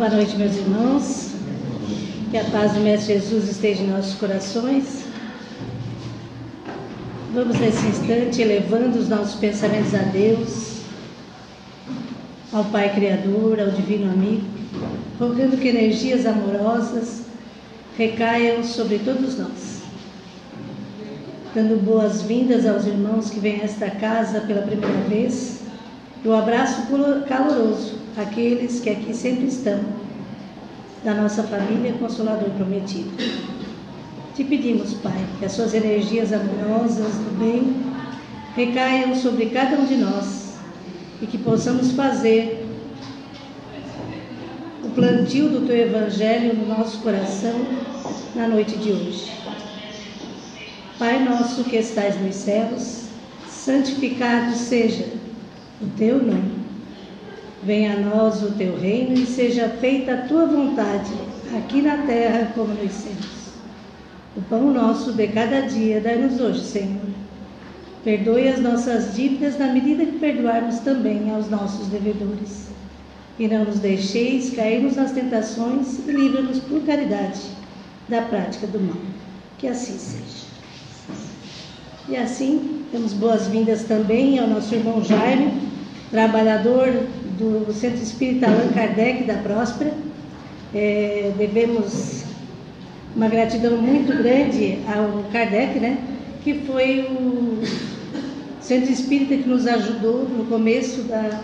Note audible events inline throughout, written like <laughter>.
Boa noite, meus irmãos. Que a paz do Mestre Jesus esteja em nossos corações. Vamos nesse instante elevando os nossos pensamentos a Deus, ao Pai Criador, ao Divino Amigo, rogando que energias amorosas recaiam sobre todos nós. Dando boas-vindas aos irmãos que vêm a esta casa pela primeira vez e um abraço caloroso àqueles que aqui sempre estão, da nossa família Consolador Prometido. Te pedimos, Pai, que as suas energias amorosas do bem recaiam sobre cada um de nós e que possamos fazer o plantio do teu Evangelho no nosso coração na noite de hoje. Pai nosso que estais nos céus, santificado seja o teu nome. Venha a nós o teu reino e seja feita a tua vontade, aqui na terra como nos céus. O pão nosso de cada dia dai-nos hoje, Senhor. Perdoe as nossas dívidas na medida que perdoarmos também aos nossos devedores. E não nos deixeis cairmos nas tentações e livra-nos por caridade da prática do mal. Que assim seja. E assim, temos boas-vindas também ao nosso irmão Jaime, trabalhador do Centro Espírita Allan Kardec da Próspera. É, devemos uma gratidão muito grande ao Kardec, né? Que foi o centro espírita que nos ajudou no começo da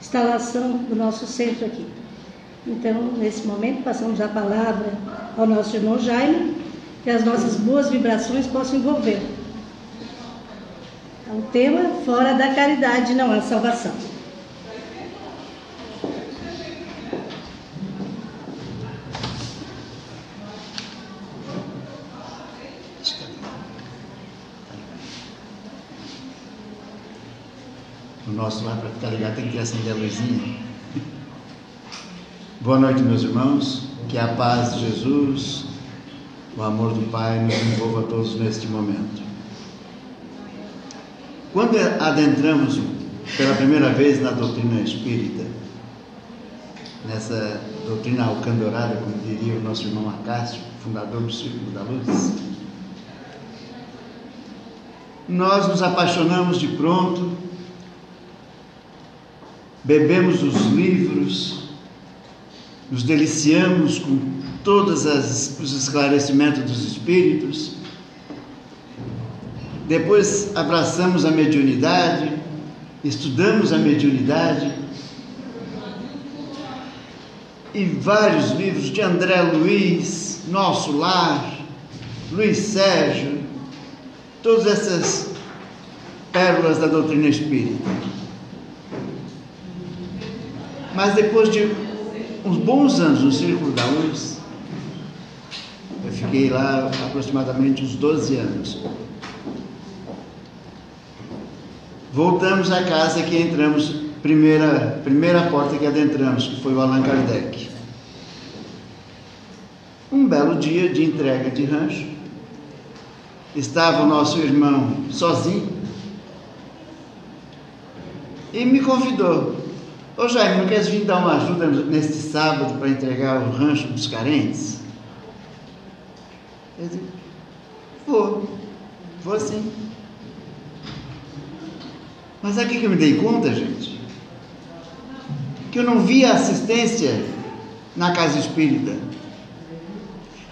instalação do nosso centro aqui. Então, nesse momento, passamos a palavra ao nosso irmão Jaime, que as nossas boas vibrações possam envolver. O então, tema fora da caridade não há salvação. Nosso lá para ficar ligado tem que acender a luzinha. Boa noite, meus irmãos. Que a paz de Jesus, o amor do Pai nos envolva todos neste momento. Quando adentramos pela primeira vez na doutrina espírita, nessa doutrina alcandorada, como diria o nosso irmão Acácio, fundador do Círculo da Luz, nós nos apaixonamos de pronto, bebemos os livros, nos deliciamos com todos os esclarecimentos dos espíritos, depois abraçamos a mediunidade, estudamos a mediunidade, e vários livros de André Luiz, Nosso Lar, Luiz Sérgio, todas essas pérolas da doutrina espírita. Mas depois de uns bons anos no Círculo da Luz, eu fiquei lá aproximadamente uns 12 anos. Voltamos à casa que entramos, primeira, primeira porta que adentramos, que foi o Allan Kardec. Um belo dia de entrega de rancho, estava o nosso irmão sozinho e me convidou. Ô Jaime, não queres vir dar uma ajuda neste sábado para entregar o rancho dos carentes? Eu disse, vou, vou sim. Mas aqui que eu me dei conta, gente, que eu não via assistência na casa espírita.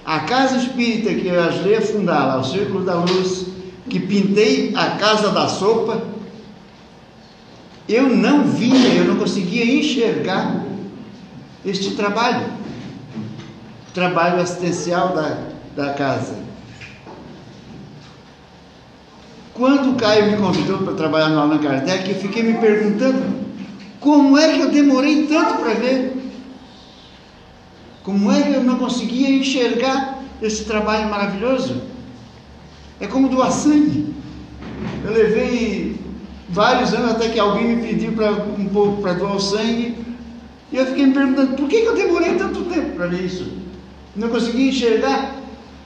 A casa espírita que eu ajudei a fundar lá, o Círculo da Luz, que pintei a casa da sopa, eu não via, eu não conseguia enxergar este trabalho, trabalho assistencial da, da casa. Quando o Caio me convidou para trabalhar no Allan Kardec, eu fiquei me perguntando como é que eu demorei tanto para ver? Como é que eu não conseguia enxergar esse trabalho maravilhoso? É como doar sangue. Eu levei vários anos até que alguém me pediu para um pouco para doar o sangue. E eu fiquei me perguntando por que, que eu demorei tanto tempo para ver isso? Não conseguia enxergar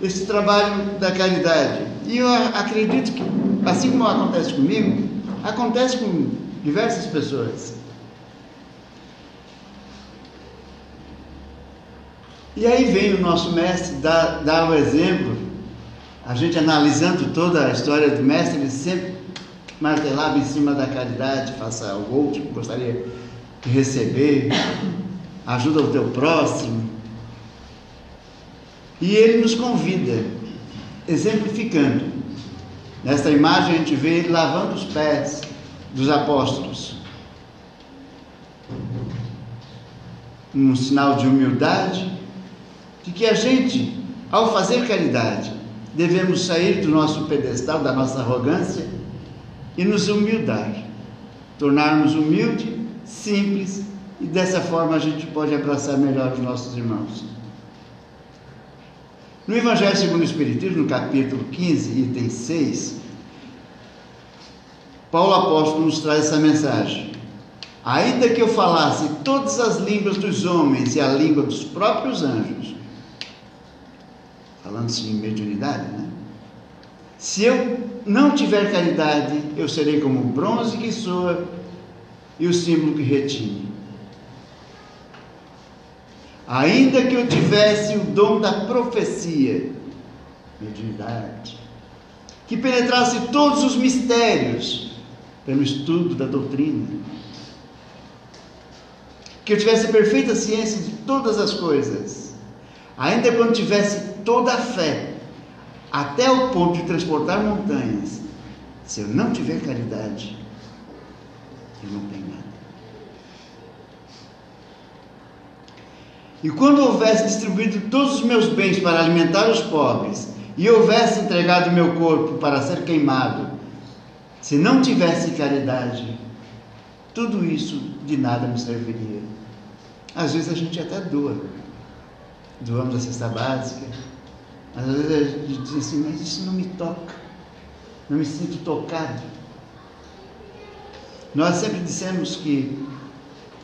esse trabalho da caridade. E eu acredito que assim como acontece comigo, acontece com diversas pessoas. E aí vem o nosso mestre dar, dar o exemplo, a gente analisando toda a história do mestre, ele sempre martelava em cima da caridade, faça ao outro, gostaria de receber, ajuda o teu próximo. E ele nos convida, exemplificando. Nesta imagem a gente vê ele lavando os pés dos apóstolos. Um sinal de humildade, de que a gente, ao fazer caridade, devemos sair do nosso pedestal, da nossa arrogância e nos humildar, tornarmos humilde, simples e dessa forma a gente pode abraçar melhor os nossos irmãos. No Evangelho segundo o Espiritismo, no capítulo 15, item 6, Paulo apóstolo nos traz essa mensagem. Ainda que eu falasse todas as línguas dos homens e a língua dos próprios anjos, falando-se em mediunidade, né? Se eu não tiver caridade, eu serei como o bronze que soa e o símbolo que retine. Ainda que eu tivesse o dom da profecia, mediunidade, que penetrasse todos os mistérios pelo estudo da doutrina, que eu tivesse perfeita ciência de todas as coisas, ainda quando tivesse toda a fé, até o ponto de transportar montanhas, se eu não tiver caridade, eu não tenho nada. E quando houvesse distribuído todos os meus bens para alimentar os pobres, e houvesse entregado meu corpo para ser queimado, se não tivesse caridade, tudo isso de nada me serviria. Às vezes a gente até doa, doamos a cesta básica, às vezes a gente diz assim, mas isso não me toca, não me sinto tocado. Nós sempre dissemos que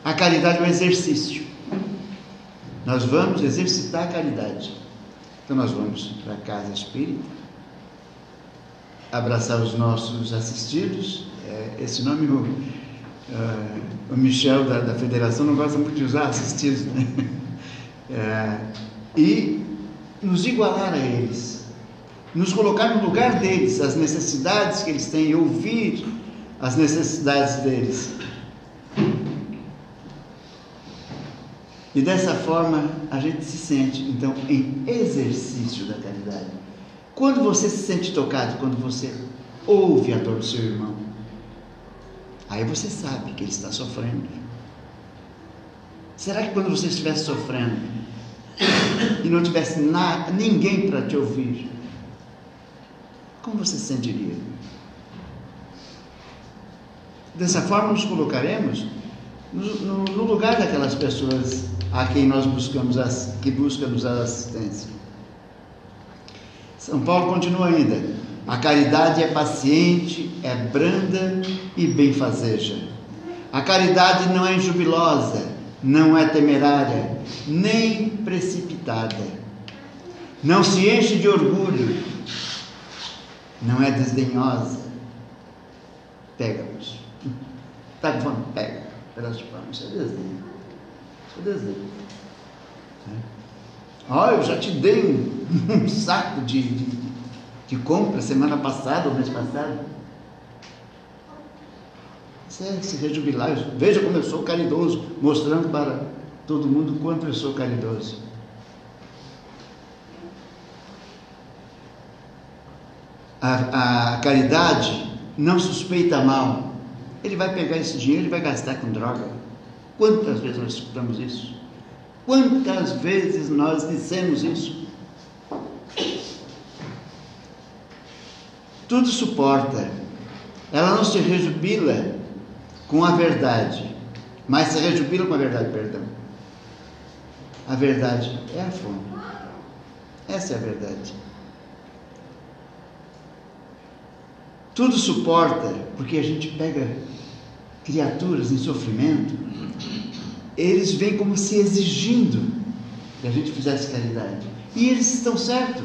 a caridade é um exercício. Nós vamos exercitar a caridade. Então nós vamos para a casa espírita, abraçar os nossos assistidos. É, esse nome o, uh, o Michel da, da, Federação não gosta muito de usar assistidos, né? <laughs> É, e nos igualar a eles, nos colocar no lugar deles, as necessidades que eles têm, ouvir as necessidades deles. E dessa forma a gente se sente, então, em exercício da caridade. Quando você se sente tocado, quando você ouve a dor do seu irmão, aí você sabe que ele está sofrendo. Será que quando você estivesse sofrendo e não tivesse nada, ninguém para te ouvir, como você se sentiria? Dessa forma nos colocaremos no, no, lugar daquelas pessoas a quem nós buscamos, que buscamos a assistência. São Paulo continua ainda: a caridade é paciente, é branda e benfazeja. A caridade não é jubilosa, não é temerária, nem precipitada. Não se enche de orgulho, não é desdenhosa. Pega-nos. Tá bom, pega. De pão, isso é desdenho. Isso é desejo. Ah, eu já te dei um, <laughs> um saco de, de, de, compra semana passada ou mês passado. Isso é se rejubilar. Veja como eu sou caridoso, mostrando para todo mundo quanto eu sou caridoso. A, a caridade não suspeita mal. Ele vai pegar esse dinheiro e vai gastar com droga. Quantas vezes nós escutamos isso? Quantas vezes nós dissemos isso? Tudo suporta. Ela não se rejubila com a verdade, mas se rejubila com a verdade, perdão. A verdade é a fonte. Essa é a verdade. Tudo suporta, porque a gente pega criaturas em sofrimento, eles vêm como se exigindo que a gente fizesse caridade. E eles estão certos,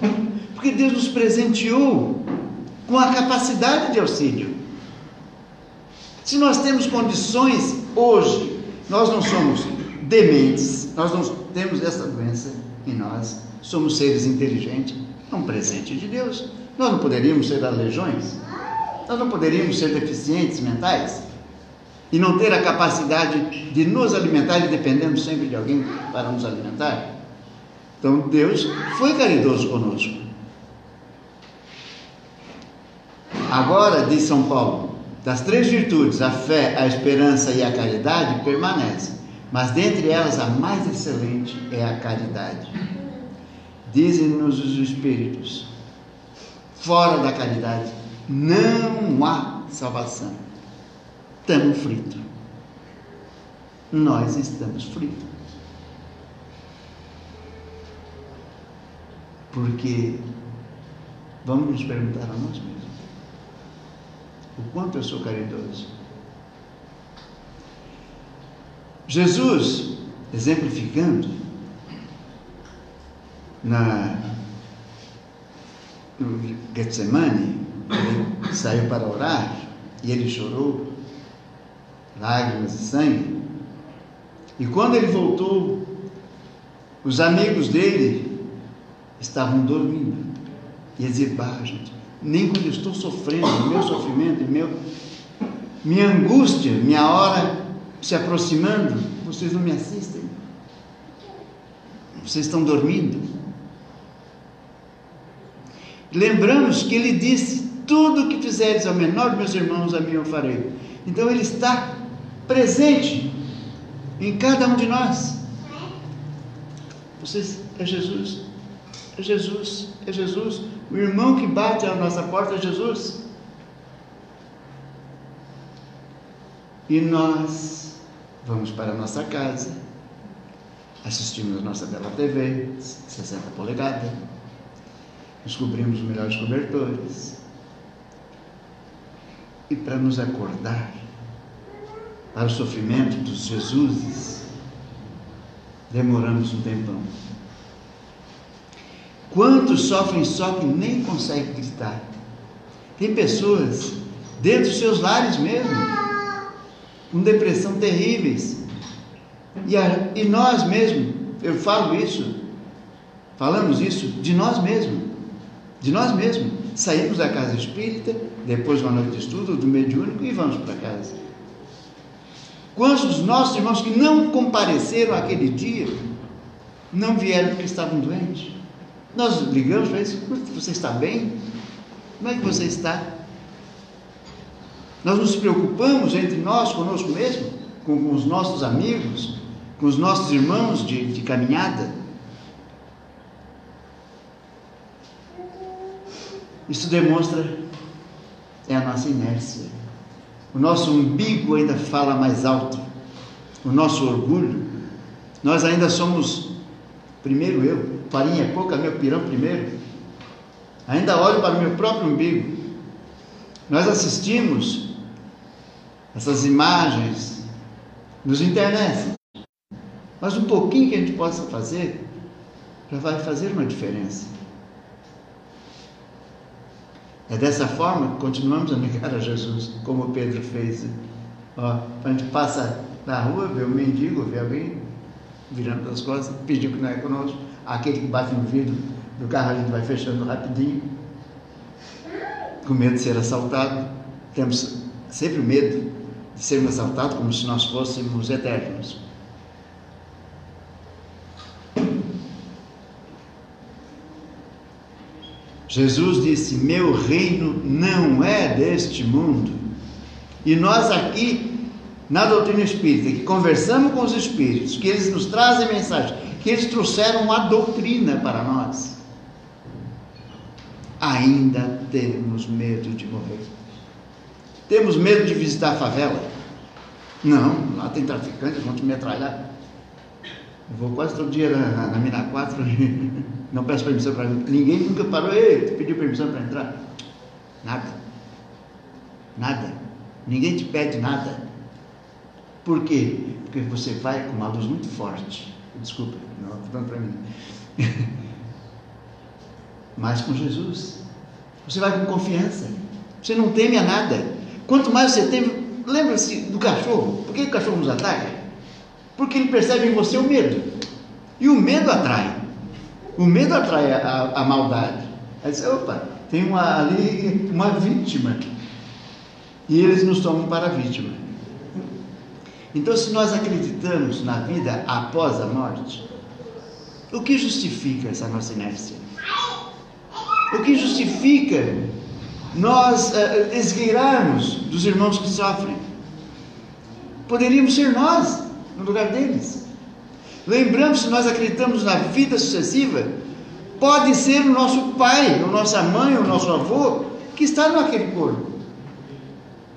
porque Deus nos presenteou com a capacidade de auxílio. Se nós temos condições hoje, nós não somos dementes, nós não temos essa doença, E nós somos seres inteligentes, é um presente de Deus. Nós não poderíamos ser aleijões? Nós não poderíamos ser deficientes mentais? E não ter a capacidade de nos alimentar e dependemos sempre de alguém para nos alimentar? Então Deus foi caridoso conosco. Agora, diz São Paulo, das três virtudes, a fé, a esperança e a caridade permanecem, mas dentre elas a mais excelente é a caridade. Dizem-nos os Espíritos, fora da caridade não há salvação. Estamos fritos. Nós estamos fritos. Porque vamos nos perguntar a nós mesmos o quanto eu sou caridoso. Jesus, exemplificando, na, no Getsemane, ele saiu para orar e ele chorou, lágrimas e sangue. E quando ele voltou, os amigos dele estavam dormindo. E ele dizia, gente, nem quando estou sofrendo, meu sofrimento, meu, minha angústia, minha hora se aproximando, vocês não me assistem. Vocês estão dormindo. Lembramos que ele disse: Tudo o que fizeres ao menor dos meus irmãos, a mim eu farei. Então ele está presente em cada um de nós. Vocês é Jesus. É Jesus, é Jesus. O irmão que bate à nossa porta é Jesus. E nós vamos para a nossa casa, assistimos a nossa bela TV, 60 polegadas, descobrimos os melhores cobertores. E para nos acordar para o sofrimento dos Jesuses, demoramos um tempão. Quantos sofrem só que nem conseguem gritar? Tem pessoas dentro dos seus lares mesmo, com depressão terríveis. E, a, e nós mesmos, eu falo isso, falamos isso de nós mesmos, de nós mesmos. Saímos da casa espírita, depois de uma noite de estudo, do mediúnico e vamos para casa. Quantos dos nossos irmãos que não compareceram aquele dia, não vieram porque estavam doentes? Nós ligamos para eles, você está bem? Como é que você está? Nós nos preocupamos entre nós, conosco mesmo, com, com os nossos amigos, com os nossos irmãos de, de caminhada. Isso demonstra é a nossa inércia. O nosso umbigo ainda fala mais alto. O nosso orgulho. Nós ainda somos primeiro eu farinha é pouca, meu pirão primeiro. Ainda olho para o meu próprio umbigo. Nós assistimos essas imagens nos internet. Mas um pouquinho que a gente possa fazer já vai fazer uma diferença. É dessa forma que continuamos a negar a Jesus, como Pedro fez. Ó, a gente passa na rua, vê um mendigo, vê alguém virando as costas, pediu que não é conosco aquele que bate no vidro do carro, a gente vai fechando rapidinho, com medo de ser assaltado. Temos sempre medo de sermos assaltados como se nós fôssemos eternos. Jesus disse: Meu reino não é deste mundo. E nós aqui, na doutrina espírita, que conversamos com os espíritos, que eles nos trazem mensagem, que eles trouxeram a doutrina para nós. Ainda temos medo de morrer. Temos medo de visitar a favela? Não, lá tem traficantes, vão te metralhar. Eu vou quase todo dia na, na Mina 4, <laughs> não peço permissão para ninguém nunca parou, ei, pediu permissão para entrar. Nada. Nada. Ninguém te pede nada. Por quê? Porque você vai com uma luz muito forte. Desculpa, não estou dando para mim. <laughs> Mas com Jesus, você vai com confiança. Você não teme a nada. Quanto mais você teme, lembra-se do cachorro. Por que o cachorro nos ataca? Porque ele percebe em você o medo. E o medo atrai. O medo atrai a, a maldade. Aí diz, opa, tem uma, ali uma vítima. E eles nos tomam para a vítima. Então, se nós acreditamos na vida após a morte, o que justifica essa nossa inércia? O que justifica nós uh, esgueirarmos dos irmãos que sofrem? Poderíamos ser nós no lugar deles. Lembramos, se nós acreditamos na vida sucessiva, pode ser o nosso pai, a nossa mãe, o nosso avô, que está naquele corpo.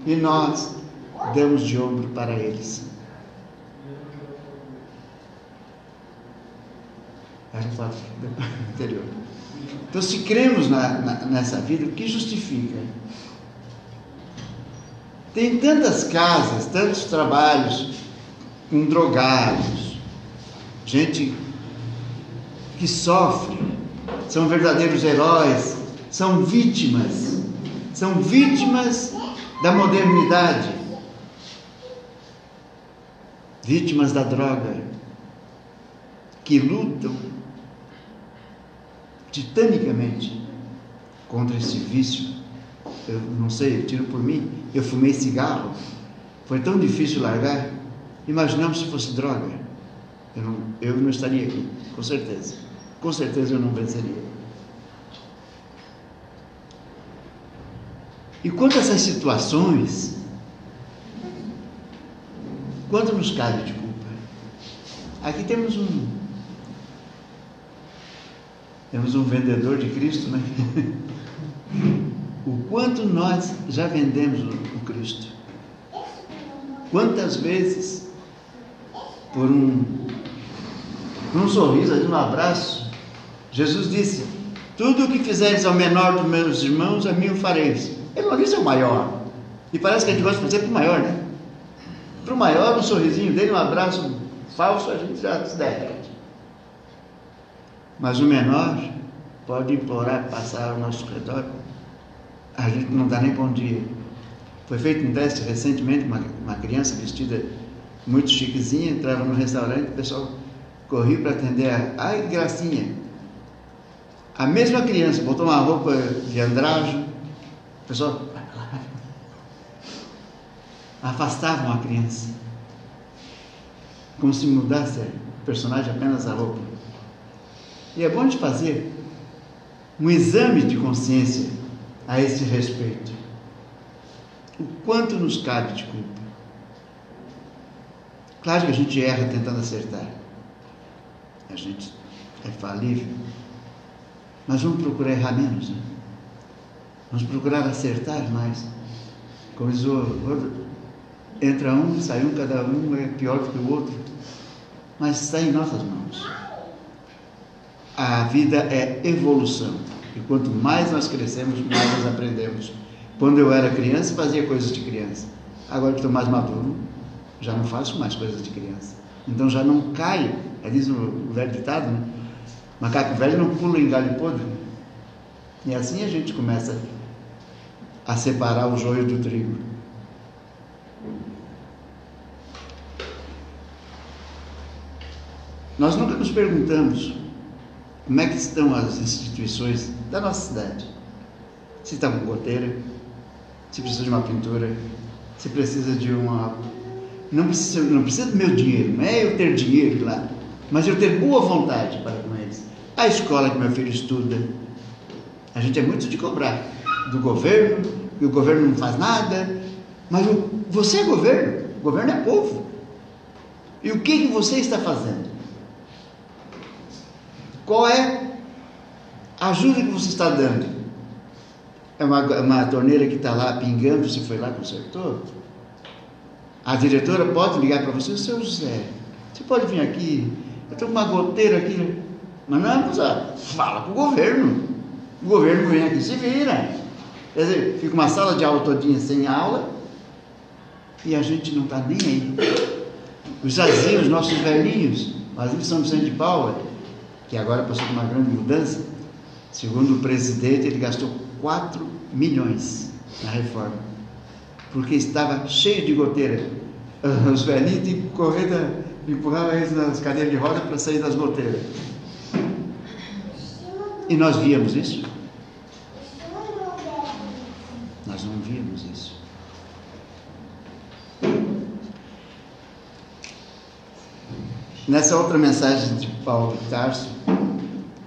E nós damos de ombro para eles. Fato <laughs> anterior. Então, se cremos na, na, nessa vida, o que justifica? Tem tantas casas, tantos trabalhos com drogados, gente que sofre, são verdadeiros heróis, são vítimas, são vítimas da modernidade, vítimas da droga, que lutam titanicamente contra esse vício. Eu não sei, eu tiro por mim, eu fumei cigarro, foi tão difícil largar. Imaginamos se fosse droga. Eu não, eu não estaria aqui, com certeza. Com certeza eu não venceria. E quanto a essas situações, quanto nos cabe de culpa? Aqui temos um, temos um vendedor de Cristo, né? <laughs> o quanto nós já vendemos o Cristo. Quantas vezes, por um, por um sorriso, um abraço, Jesus disse: Tudo o que fizeres ao menor dos meus irmãos, a mim o fareis. Ele não disse ao maior. E parece que a gente gosta de fazer para o maior, né? Para o maior, um sorrisinho dele, um abraço falso, a gente já se derrete. Mas o menor pode implorar passar ao nosso redor. A gente não dá nem bom dia. Foi feito um teste recentemente, uma, uma criança vestida muito chiquezinha, entrava no restaurante, o pessoal corria para atender a. Ai, gracinha! A mesma criança botou uma roupa de andrajo, o pessoal afastavam a criança, como se mudasse o personagem apenas a roupa. E é bom de fazer um exame de consciência a esse respeito. O quanto nos cabe de culpa. Claro que a gente erra tentando acertar. A gente é falível. Mas vamos procurar errar menos. Né? Vamos procurar acertar mais. Como diz o entra um, sai um, cada um é pior que o outro. Mas está em nossas mãos a vida é evolução. E quanto mais nós crescemos, mais nós aprendemos. Quando eu era criança, fazia coisas de criança. Agora que estou mais maduro, já não faço mais coisas de criança. Então já não caio. É diz o velho ditado, né? Macaco velho não pula em galho podre. E assim a gente começa a separar o joio do trigo. Nós nunca nos perguntamos como é que estão as instituições da nossa cidade? Se está com goteira, se precisa de uma pintura, se precisa de uma. Não precisa, não precisa do meu dinheiro, não é eu ter dinheiro lá, mas eu ter boa vontade para com eles. A escola que meu filho estuda, a gente é muito de cobrar do governo, e o governo não faz nada, mas o, você é governo, o governo é povo. E o que, que você está fazendo? Qual é a ajuda que você está dando? É uma, uma torneira que está lá pingando, você foi lá consertou? A diretora pode ligar para você, seu José, você pode vir aqui, eu estou com uma goteira aqui. Mas não, mas, fala com o governo. O governo vem aqui e se vira. Quer dizer, fica uma sala de aula todinha sem aula e a gente não está nem aí. Os azinhos, nossos velhinhos, o asilo São Vicente de Paula, que agora passou por uma grande mudança, segundo o presidente, ele gastou 4 milhões na reforma, porque estava cheio de goteira. <laughs> Os velhinhos tinham que correr, da, empurrar eles nas cadeiras de roda para sair das goteiras. E nós víamos isso? Nós não víamos isso. Nessa outra mensagem de Paulo de Tarso,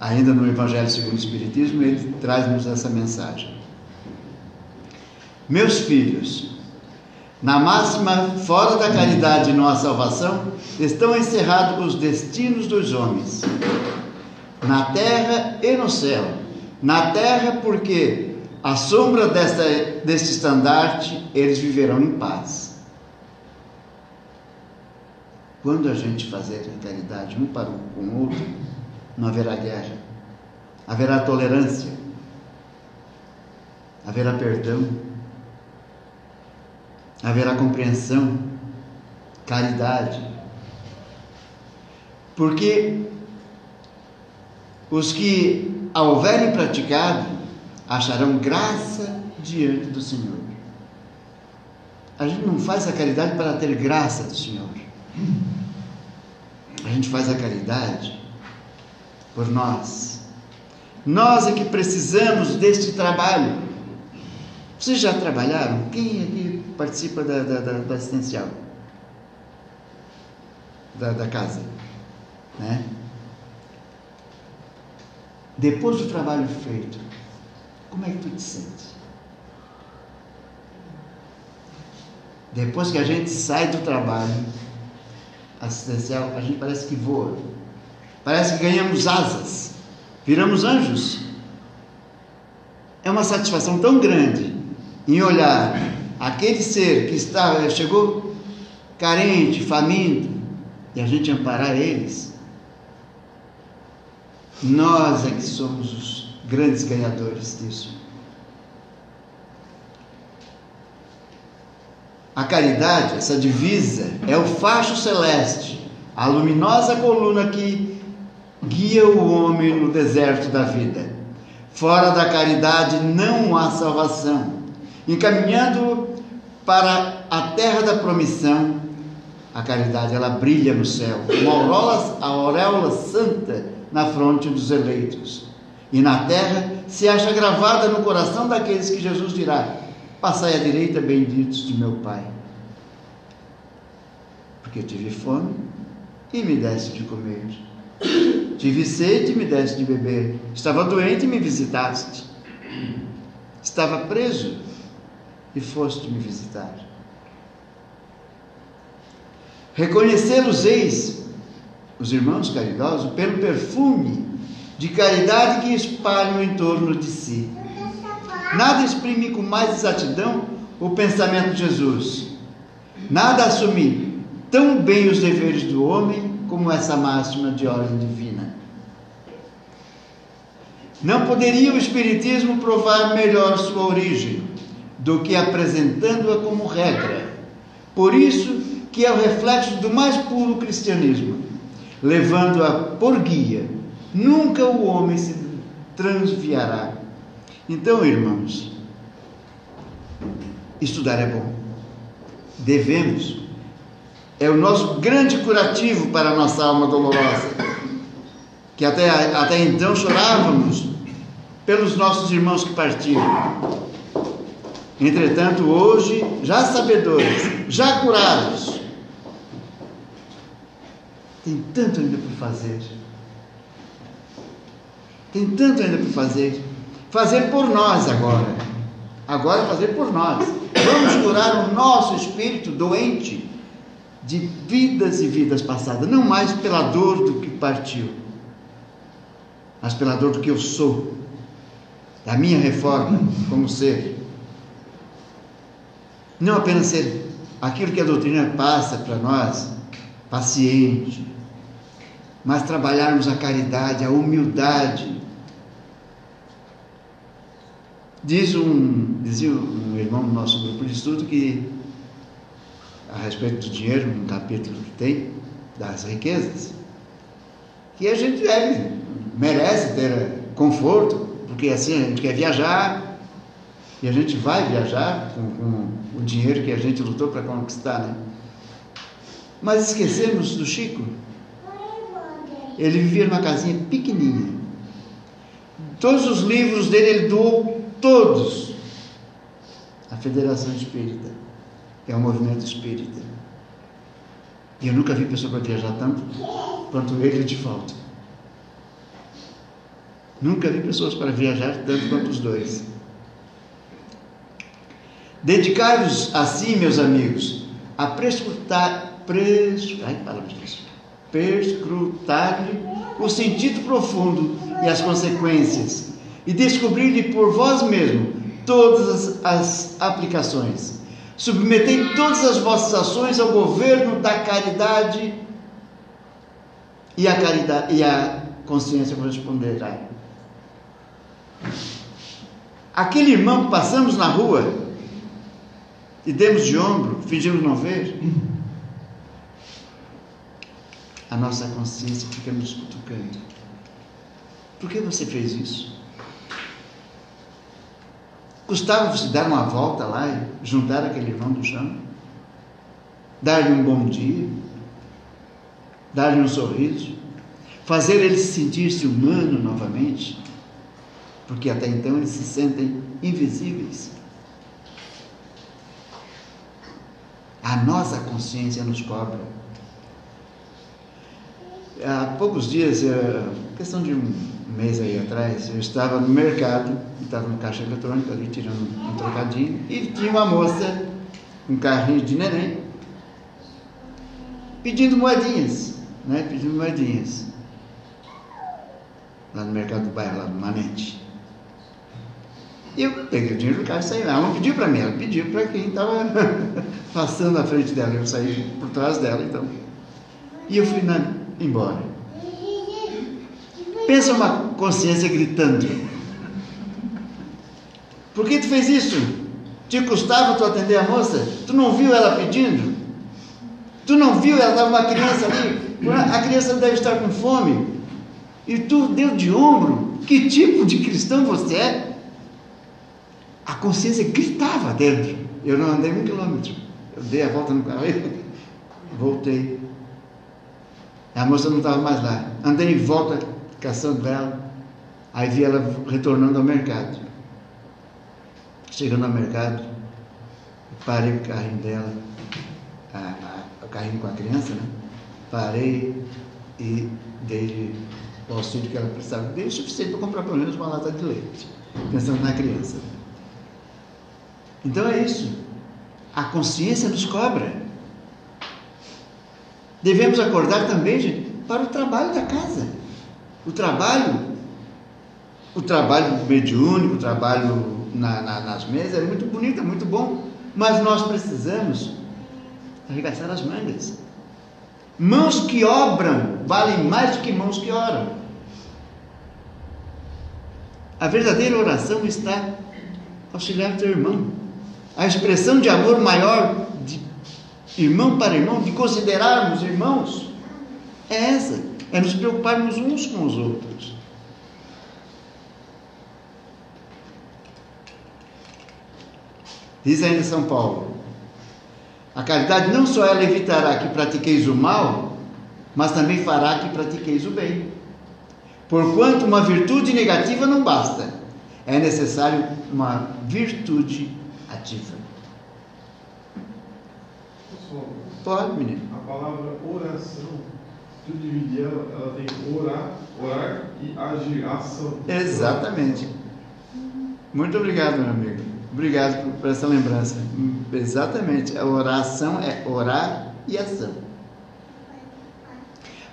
ainda no Evangelho segundo o Espiritismo, ele traz-nos essa mensagem. Meus filhos, na máxima fora da caridade e não a salvação, estão encerrados os destinos dos homens, na terra e no céu. Na terra, porque à sombra desta, deste estandarte eles viverão em paz. Quando a gente fazer a caridade um para com o outro, não haverá guerra, haverá tolerância, haverá perdão, haverá compreensão, caridade. Porque os que a houverem praticado acharão graça diante do Senhor. A gente não faz a caridade para ter graça do Senhor. A gente faz a caridade por nós. Nós é que precisamos deste trabalho. Vocês já trabalharam? Quem aqui participa da, da, da, da assistencial? Da, da casa? Né? Depois do trabalho feito, como é que tu te sente? Depois que a gente sai do trabalho assistencial, a gente parece que voa. Parece que ganhamos asas. Viramos anjos. É uma satisfação tão grande em olhar aquele ser que está, chegou carente, faminto, e a gente amparar eles. Nós é que somos os grandes ganhadores disso. A caridade, essa divisa, é o facho celeste, a luminosa coluna que guia o homem no deserto da vida. Fora da caridade não há salvação. Encaminhando para a terra da promissão, a caridade ela brilha no céu, uma auréola, a auréola santa na fronte dos eleitos. E na terra se acha gravada no coração daqueles que Jesus dirá: Passai à direita, benditos de meu Pai. Porque tive fome e me deste de comer. Tive sede e me deste de beber. Estava doente e me visitaste. Estava preso e foste me visitar. Reconhecê-los eis, os irmãos caridosos, pelo perfume de caridade que espalham em torno de si. Nada exprime com mais exatidão o pensamento de Jesus. Nada assume tão bem os deveres do homem como essa máxima de ordem divina. Não poderia o Espiritismo provar melhor sua origem do que apresentando-a como regra. Por isso que é o reflexo do mais puro cristianismo, levando-a por guia. Nunca o homem se transviará então, irmãos, estudar é bom. Devemos. É o nosso grande curativo para a nossa alma dolorosa. Que até, até então chorávamos pelos nossos irmãos que partiram. Entretanto, hoje, já sabedores, já curados, tem tanto ainda por fazer. Tem tanto ainda por fazer fazer por nós agora. Agora fazer por nós. Vamos curar o nosso espírito doente de vidas e vidas passadas, não mais pela dor do que partiu, mas pela dor do que eu sou, da minha reforma como ser. Não apenas ser aquilo que a doutrina passa para nós, paciente, mas trabalharmos a caridade, a humildade, Diz um, dizia um irmão do nosso grupo de estudo que, a respeito do dinheiro, um capítulo que tem, das riquezas, que a gente deve, merece ter conforto, porque assim a gente quer viajar, e a gente vai viajar com, com o dinheiro que a gente lutou para conquistar, né? Mas esquecemos do Chico. Ele vivia numa casinha pequenininha Todos os livros dele ele doou todos. A Federação Espírita é um movimento espírita. E eu nunca vi pessoa para viajar tanto quanto ele de falta. Nunca vi pessoas para viajar tanto quanto os dois. Dedicai-vos assim, meus amigos, a prescrutar, pres, ai, perscrutar-lhe o sentido profundo e as consequências, e descobrir-lhe por vós mesmo todas as, aplicações. Submetei todas as vossas ações ao governo da caridade e a caridade e a consciência corresponderá. Aquele irmão que passamos na rua e demos de ombro, fingimos não ver, a nossa consciência fica nos cutucando. Por que você fez isso? Custava você dar uma volta lá e juntar aquele irmão do chão? Dar-lhe um bom dia? Dar-lhe um sorriso? Fazer ele sentir-se humano novamente? Porque até então eles se sentem invisíveis. A nossa consciência nos cobra. Há poucos dias, questão de um mês aí atrás, eu estava no mercado, estava no caixa eletrônico ali tirando um trocadinho, e tinha uma moça, um carrinho de neném, pedindo moedinhas, né? Pedindo moedinhas. Lá no mercado do bairro, lá no Manente. E eu peguei o dinheiro do carro e saí. Ela não pediu para mim, ela pediu para quem estava <laughs> passando na frente dela. Eu saí por trás dela, então. E eu fui na, embora. Pensa uma consciência gritando. Por que tu fez isso? Te custava tu atender a moça? Tu não viu ela pedindo? Tu não viu? Ela estava uma criança ali. A criança deve estar com fome. E tu deu de ombro. Que tipo de cristão você é? A consciência gritava dentro. Eu não andei um quilômetro. Eu dei a volta no carro e <laughs> voltei. A moça não estava mais lá. Andei em volta caçando ela. Aí vi ela retornando ao mercado. Chegando ao mercado, parei o carrinho dela, a, a, o carrinho com a criança, né? Parei e dei o auxílio que ela precisava. Dei o suficiente para comprar pelo menos uma lata de leite, pensando na criança. Então é isso. A consciência nos cobra. Devemos acordar também, gente, para o trabalho da casa. O trabalho, o trabalho mediúnico, o trabalho na, na, nas mesas é muito bonito, é muito bom. Mas nós precisamos arregaçar as mangas. Mãos que obram valem mais do que mãos que oram. A verdadeira oração está auxiliar teu irmão. A expressão de amor maior irmão para irmão, de considerarmos irmãos, é essa: é nos preocuparmos uns com os outros. Diz ainda São Paulo: a caridade não só ela evitará que pratiqueis o mal, mas também fará que pratiqueis o bem. Porquanto uma virtude negativa não basta, é necessário uma virtude ativa. Pode, menino. A palavra oração, se tu dividir ela, ela tem orar, orar e agir, ação. Exatamente. Muito obrigado, meu amigo. Obrigado por, por essa lembrança. Exatamente. A oração é orar e ação.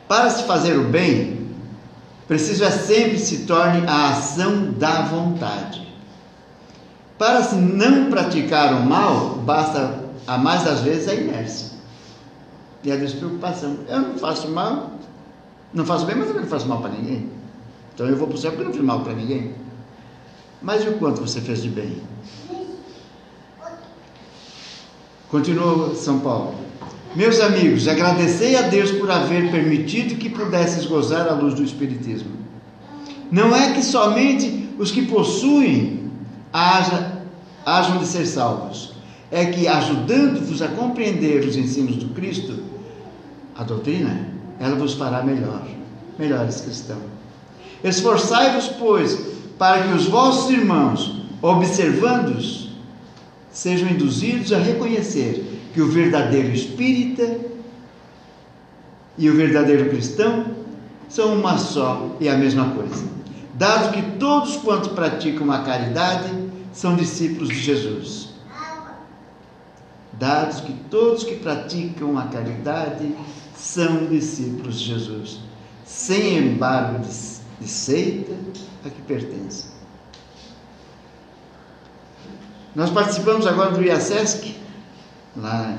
Para se fazer o bem, preciso é sempre se torne a ação da vontade. Para se não praticar o mal, basta a mais das vezes a inércia e a despreocupação. Eu não faço mal, não faço bem, mas eu não faço mal para ninguém. Então eu vou para o céu porque não fiz mal para ninguém. Mas e o quanto você fez de bem? Continua São Paulo. Meus amigos, agradecei a Deus por haver permitido que pudesses gozar a luz do Espiritismo. Não é que somente os que possuem haja, hajam de ser salvos, é que ajudando-vos a compreender os ensinos do Cristo, a doutrina, ela vos fará melhor, melhores cristãos. Esforçai-vos, pois, para que os vossos irmãos, observando-os, sejam induzidos a reconhecer que o verdadeiro espírita e o verdadeiro cristão são uma só e a mesma coisa. Dado que todos quantos praticam a caridade são discípulos de Jesus. Dados que todos que praticam a caridade são discípulos de Jesus, sem embargo de, de seita a que pertencem. Nós participamos agora do IASESC, lá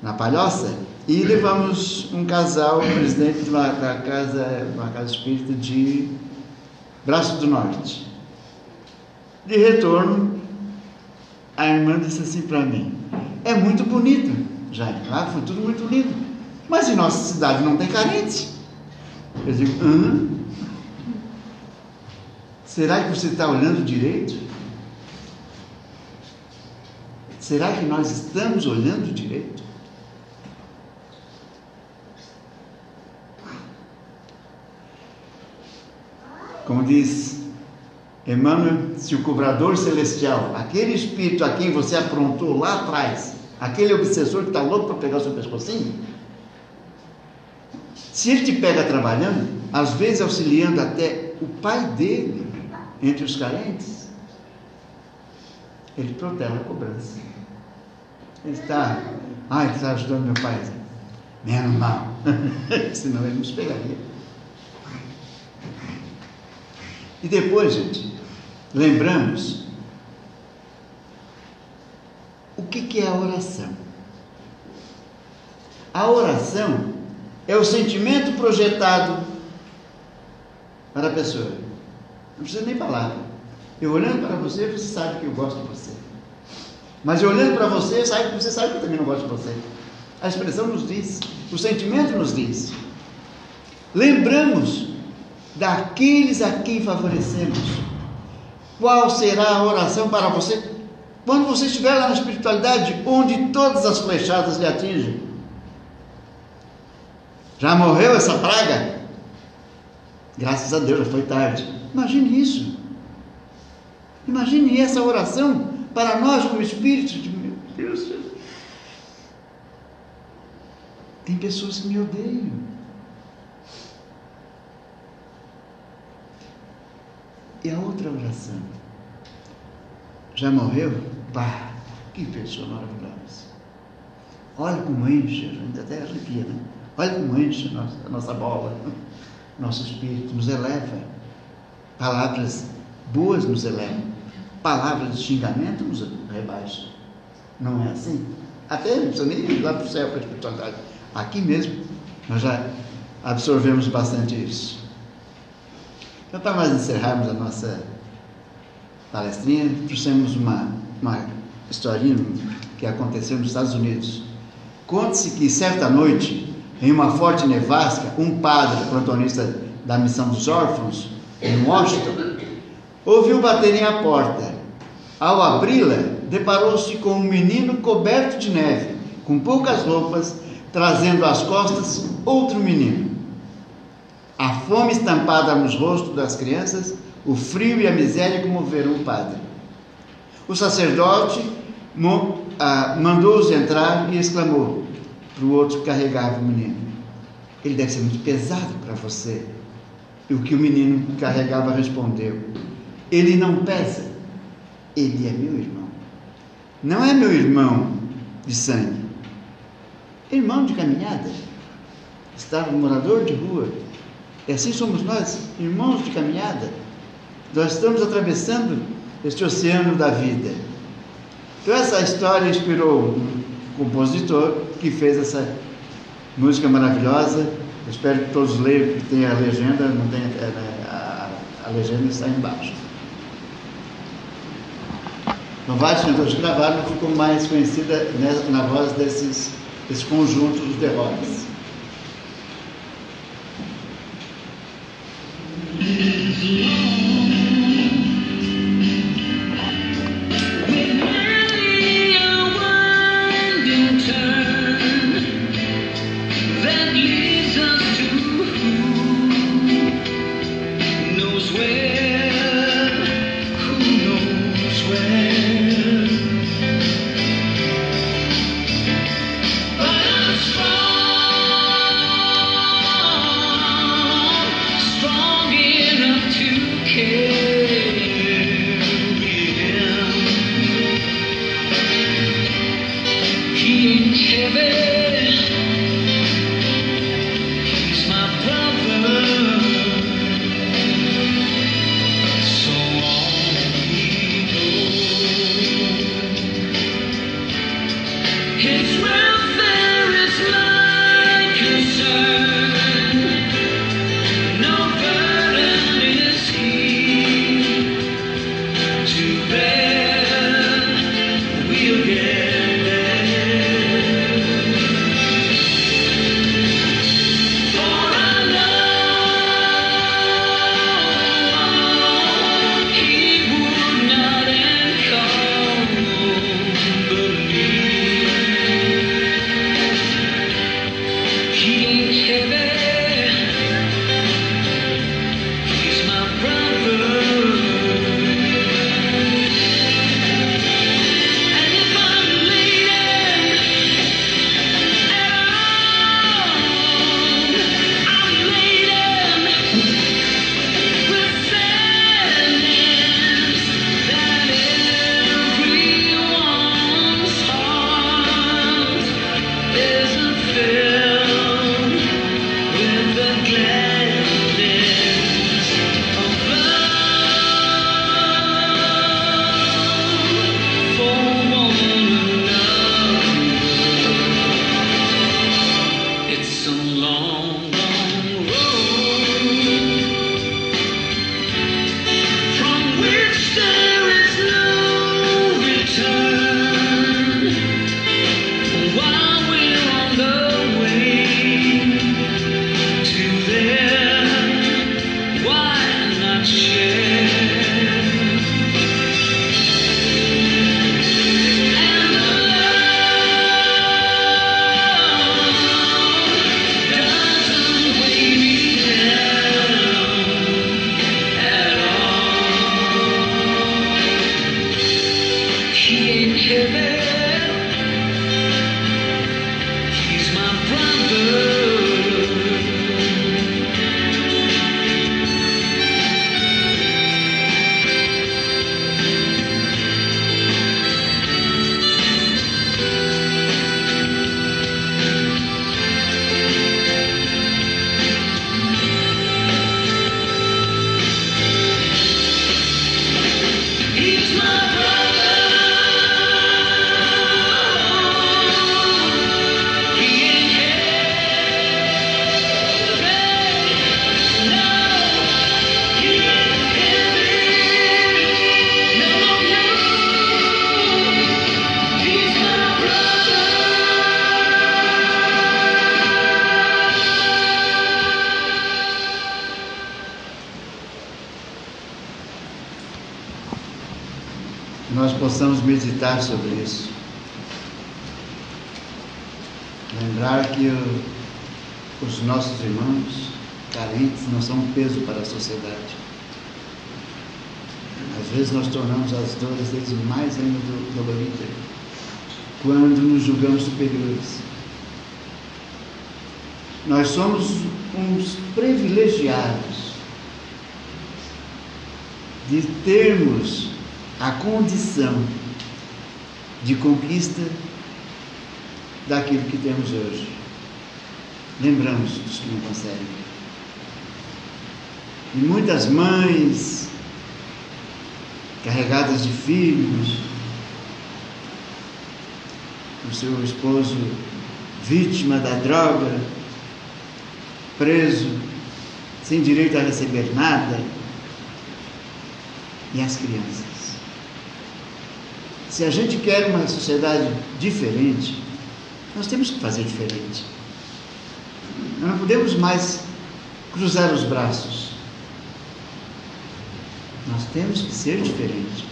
na Palhoça, e levamos um casal, presidente de uma, da casa, uma casa espírita de Braço do Norte. De retorno, a irmã disse assim para mim: É muito bonito, Jaime, lá foi tudo muito lindo. Mas em nossa cidade não tem carente. Eu digo: Hã? Será que você está olhando direito? Será que nós estamos olhando direito? Como diz Emmanuel, se o cobrador celestial, aquele espírito a quem você aprontou lá atrás, aquele obsessor que está louco para pegar o seu pescocinho, se ele te pega trabalhando, às vezes auxiliando até o pai dele entre os carentes, ele protela a cobrança. Ele está, ah, ele está ajudando meu pai. Menos mal, <laughs> senão ele nos pegaria. E depois, gente, lembramos o que, que é a oração. A oração é o sentimento projetado para a pessoa. Não precisa nem falar. Eu olhando para você, você sabe que eu gosto de você. Mas eu olhando para você, sabe, você sabe que eu também não gosto de você. A expressão nos diz, o sentimento nos diz. Lembramos daqueles a quem favorecemos. Qual será a oração para você quando você estiver lá na espiritualidade, onde todas as flechadas lhe atingem? Já morreu essa praga? Graças a Deus, já foi tarde. Imagine isso. Imagine essa oração para nós como espíritos de meu Deus. Tem pessoas que me odeiam. E a outra oração? Já morreu? Pá, que pessoa maravilhosa. Olha como enche, a gente até arrepia, né? Olha como enche a nossa, a nossa bola, nosso espírito, nos eleva. Palavras boas nos elevam. Palavras de xingamento nos rebaixam. Não é assim? Até não precisa nem ir lá para o céu para a espiritualidade. Aqui mesmo nós já absorvemos bastante isso. Então, nós encerrarmos a nossa palestrinha, trouxemos uma, uma historinha que aconteceu nos Estados Unidos. Conta-se que certa noite, em uma forte nevasca, um padre, plantonista da missão dos órfãos, em Washington, ouviu baterem à porta. Ao abri-la, deparou-se com um menino coberto de neve, com poucas roupas, trazendo às costas outro menino. A fome estampada nos rostos das crianças, o frio e a miséria comoveram o padre. O sacerdote mandou-os entrar e exclamou para o outro que carregava o menino: Ele deve ser muito pesado para você. E o que o menino carregava respondeu: Ele não pesa, ele é meu irmão. Não é meu irmão de sangue, irmão de caminhada. Estava morador de rua e assim somos nós, irmãos de caminhada. Nós estamos atravessando este oceano da vida. Então, essa história inspirou um compositor que fez essa música maravilhosa. Eu espero que todos leiam, que tenha a legenda, não tem a, a, a legenda está embaixo. Vários cantores gravaram, ficou mais conhecida na voz desses, desse conjunto dos derrotas. Yeah. Lembrar que o, os nossos irmãos carentes não são um peso para a sociedade. Às vezes nós tornamos as dores deles mais ainda doloridas quando nos julgamos superiores. Nós somos uns privilegiados de termos a condição de conquista daquilo que temos hoje. Lembramos dos que não conseguem. E muitas mães carregadas de filhos, o seu esposo vítima da droga, preso, sem direito a receber nada, e as crianças. Se a gente quer uma sociedade diferente, nós temos que fazer diferente. Nós não podemos mais cruzar os braços. Nós temos que ser diferente.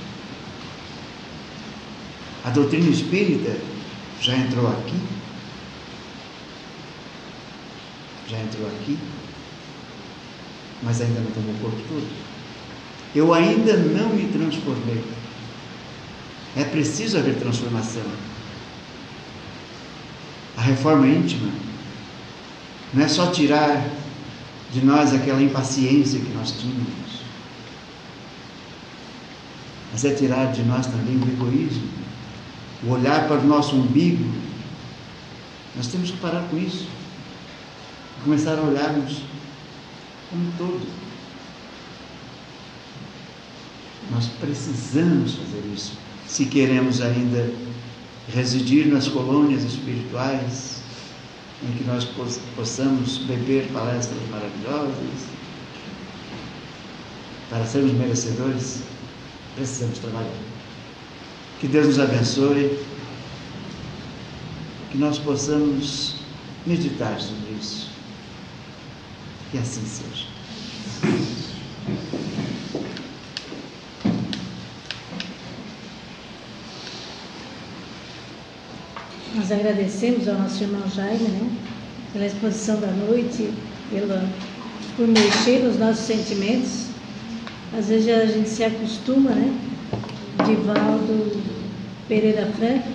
A doutrina espírita já entrou aqui? Já entrou aqui? Mas ainda não tomou corpo todo. Eu ainda não me transformei. É preciso haver transformação. A reforma íntima não é só tirar de nós aquela impaciência que nós tínhamos, mas é tirar de nós também o egoísmo, o olhar para o nosso umbigo. Nós temos que parar com isso e começar a olharmos como um todo. Nós precisamos fazer isso se queremos ainda residir nas colônias espirituais, em que nós possamos beber palestras maravilhosas, para sermos merecedores, precisamos trabalhar. Que Deus nos abençoe, que nós possamos meditar sobre isso. Que assim seja. Agradecemos ao nosso irmão Jaime, né, pela exposição da noite, pela, por mexer nos nossos sentimentos. Às vezes a gente se acostuma, né? Divaldo Pereira Franco,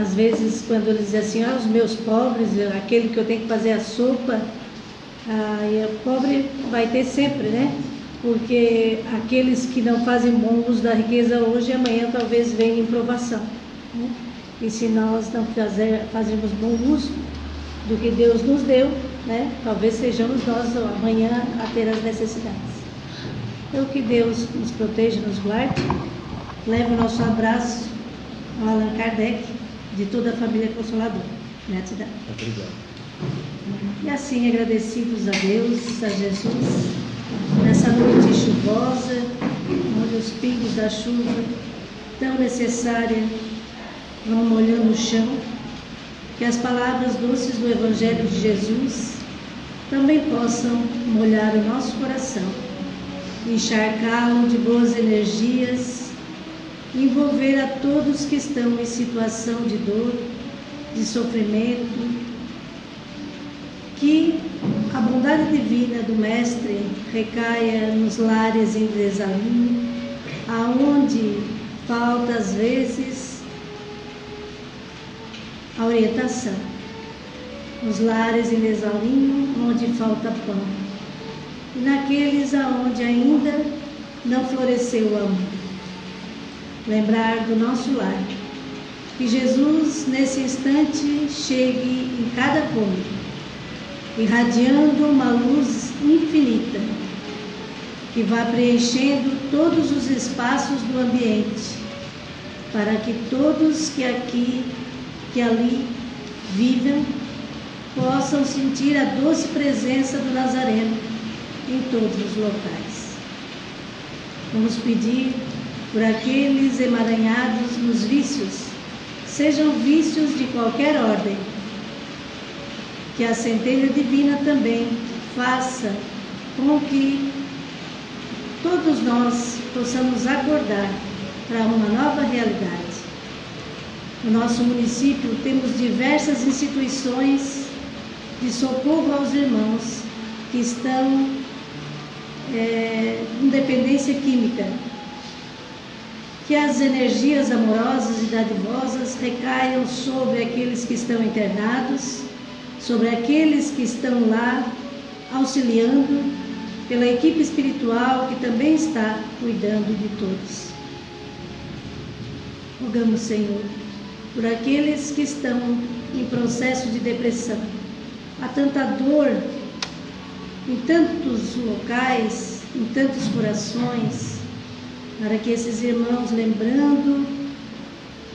às vezes quando ele diz assim, ah, os meus pobres, aquele que eu tenho que fazer a sopa, aí o pobre vai ter sempre, né? Porque aqueles que não fazem bom uso da riqueza hoje, amanhã talvez venham em provação. Né? E se nós não fazer, fazermos bom uso do que Deus nos deu, né, talvez sejamos nós amanhã a ter as necessidades. Então, que Deus nos proteja, nos guarde. Leve o nosso abraço ao Allan Kardec, de toda a família Consoladora. Gratidão. Obrigado. E assim, agradecidos a Deus, a Jesus, nessa noite chuvosa, onde os pingos da chuva, tão necessária, vão molhando o chão, que as palavras doces do Evangelho de Jesus também possam molhar o nosso coração, encharcá-lo de boas energias, envolver a todos que estão em situação de dor, de sofrimento, que a bondade divina do Mestre recaia nos lares em desalinho, aonde falta às vezes a orientação. Nos lares desalinho, onde falta pão. E naqueles aonde ainda não floresceu o amor. Lembrar do nosso lar. Que Jesus, nesse instante, chegue em cada cômodo, irradiando uma luz infinita, que vá preenchendo todos os espaços do ambiente, para que todos que aqui que ali vivam possam sentir a doce presença do Nazareno em todos os locais. Vamos pedir por aqueles emaranhados nos vícios, sejam vícios de qualquer ordem, que a centelha divina também faça com que todos nós possamos acordar para uma nova realidade. No nosso município temos diversas instituições de socorro aos irmãos que estão é, com dependência química, que as energias amorosas e dadivosas recaiam sobre aqueles que estão internados, sobre aqueles que estão lá auxiliando, pela equipe espiritual que também está cuidando de todos. Rogamos, Senhor, por aqueles que estão em processo de depressão. Há tanta dor em tantos locais, em tantos corações, para que esses irmãos, lembrando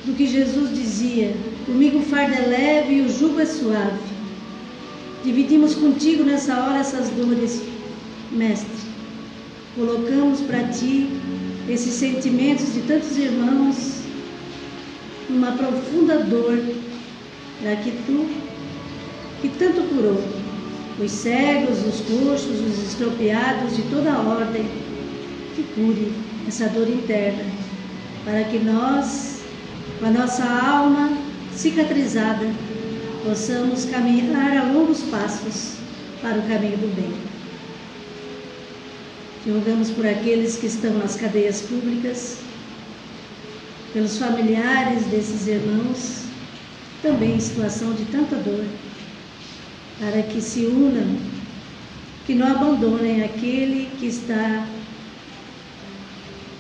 do que Jesus dizia: Comigo o fardo é leve e o jugo é suave. Dividimos contigo nessa hora essas dores, Mestre. Colocamos para ti esses sentimentos de tantos irmãos numa profunda dor, para que tu, que tanto curou, os cegos, os coxos, os estropiados de toda a ordem, que cure essa dor interna, para que nós, com a nossa alma cicatrizada, possamos caminhar a longos passos para o caminho do bem. Te rogamos por aqueles que estão nas cadeias públicas, pelos familiares desses irmãos, também em situação de tanta dor, para que se unam, que não abandonem aquele que está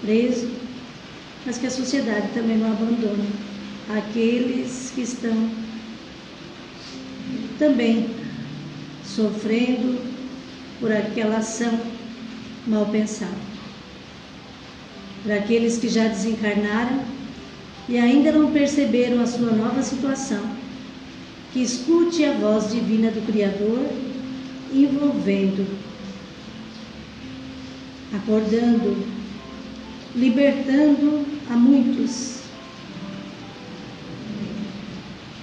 preso, mas que a sociedade também não abandone aqueles que estão também sofrendo por aquela ação mal pensada. Para aqueles que já desencarnaram e ainda não perceberam a sua nova situação, que escute a voz divina do Criador envolvendo, acordando, libertando a muitos.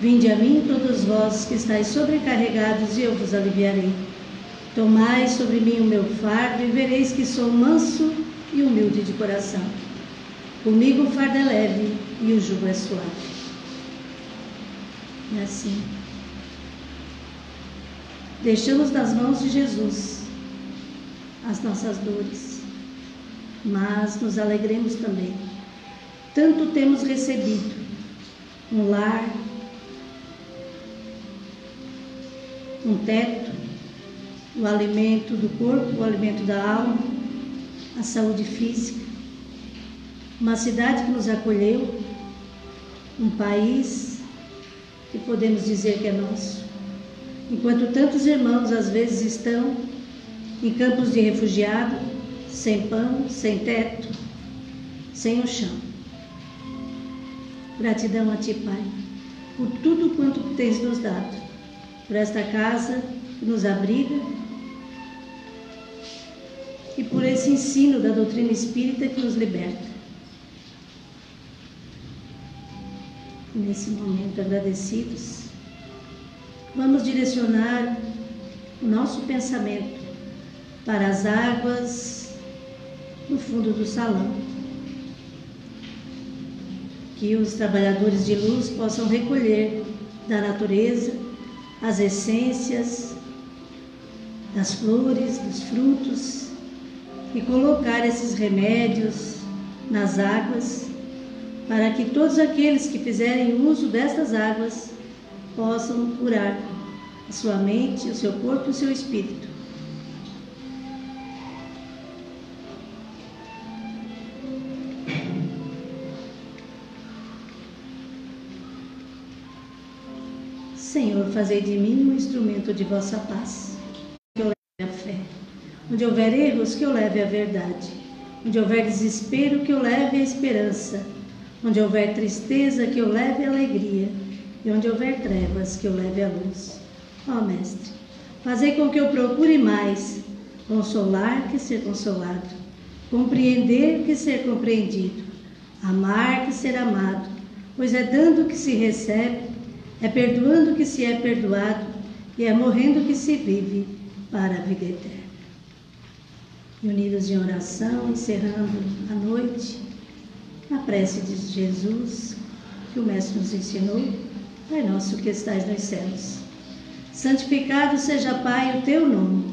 Vinde a mim, todos vós que estáis sobrecarregados, e eu vos aliviarei. Tomai sobre mim o meu fardo, e vereis que sou manso e humilde de coração. Comigo o fardo é leve e o jugo é suave. E assim, deixamos nas mãos de Jesus as nossas dores, mas nos alegremos também. Tanto temos recebido um lar, um teto, o alimento do corpo, o alimento da alma, a saúde física, uma cidade que nos acolheu, um país que podemos dizer que é nosso. Enquanto tantos irmãos às vezes estão em campos de refugiado, sem pão, sem teto, sem o chão. Gratidão a Ti, Pai, por tudo quanto tens nos dado, por esta casa que nos abriga e por esse ensino da doutrina espírita que nos liberta. Nesse momento, agradecidos, vamos direcionar o nosso pensamento para as águas no fundo do salão. Que os trabalhadores de luz possam recolher da natureza as essências das flores, dos frutos e colocar esses remédios nas águas, para que todos aqueles que fizerem uso destas águas possam curar a sua mente, o seu corpo e o seu espírito. Senhor, fazei de mim um instrumento de vossa paz, que eu leve a fé. Onde houver erros, que eu leve a verdade. Onde houver desespero, que eu leve a esperança. Onde houver tristeza, que eu leve alegria. E onde houver trevas, que eu leve a luz. Ó Mestre, fazei com que eu procure mais consolar que ser consolado, compreender que ser compreendido, amar que ser amado, pois é dando que se recebe, é perdoando que se é perdoado e é morrendo que se vive para a vida eterna e unidos em oração, encerrando a noite, Na prece de Jesus, que o Mestre nos ensinou, Pai nosso que estais nos céus. Santificado seja, Pai, o teu nome.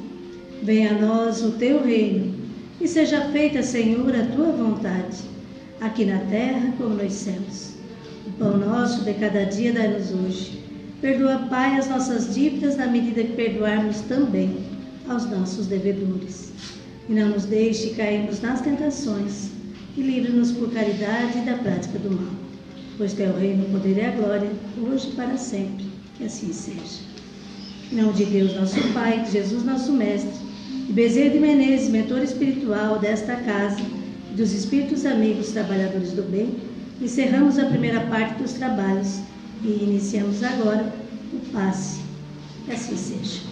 Venha a nós o teu reino. E seja feita, Senhor, a tua vontade, aqui na terra como nos céus. O pão nosso de cada dia dai-nos hoje. Perdoa, Pai, as nossas dívidas na medida que perdoarmos também aos nossos devedores. E não nos deixe cairmos nas tentações e livre-nos por caridade da prática do mal. Pois teu reino, o poder e a glória, hoje e para sempre. Que assim seja. Em nome de Deus, nosso Pai, de Jesus, nosso Mestre, de Bezerra de Menezes, mentor espiritual desta casa, e dos espíritos amigos trabalhadores do bem, encerramos a primeira parte dos trabalhos e iniciamos agora o passe. Que assim seja.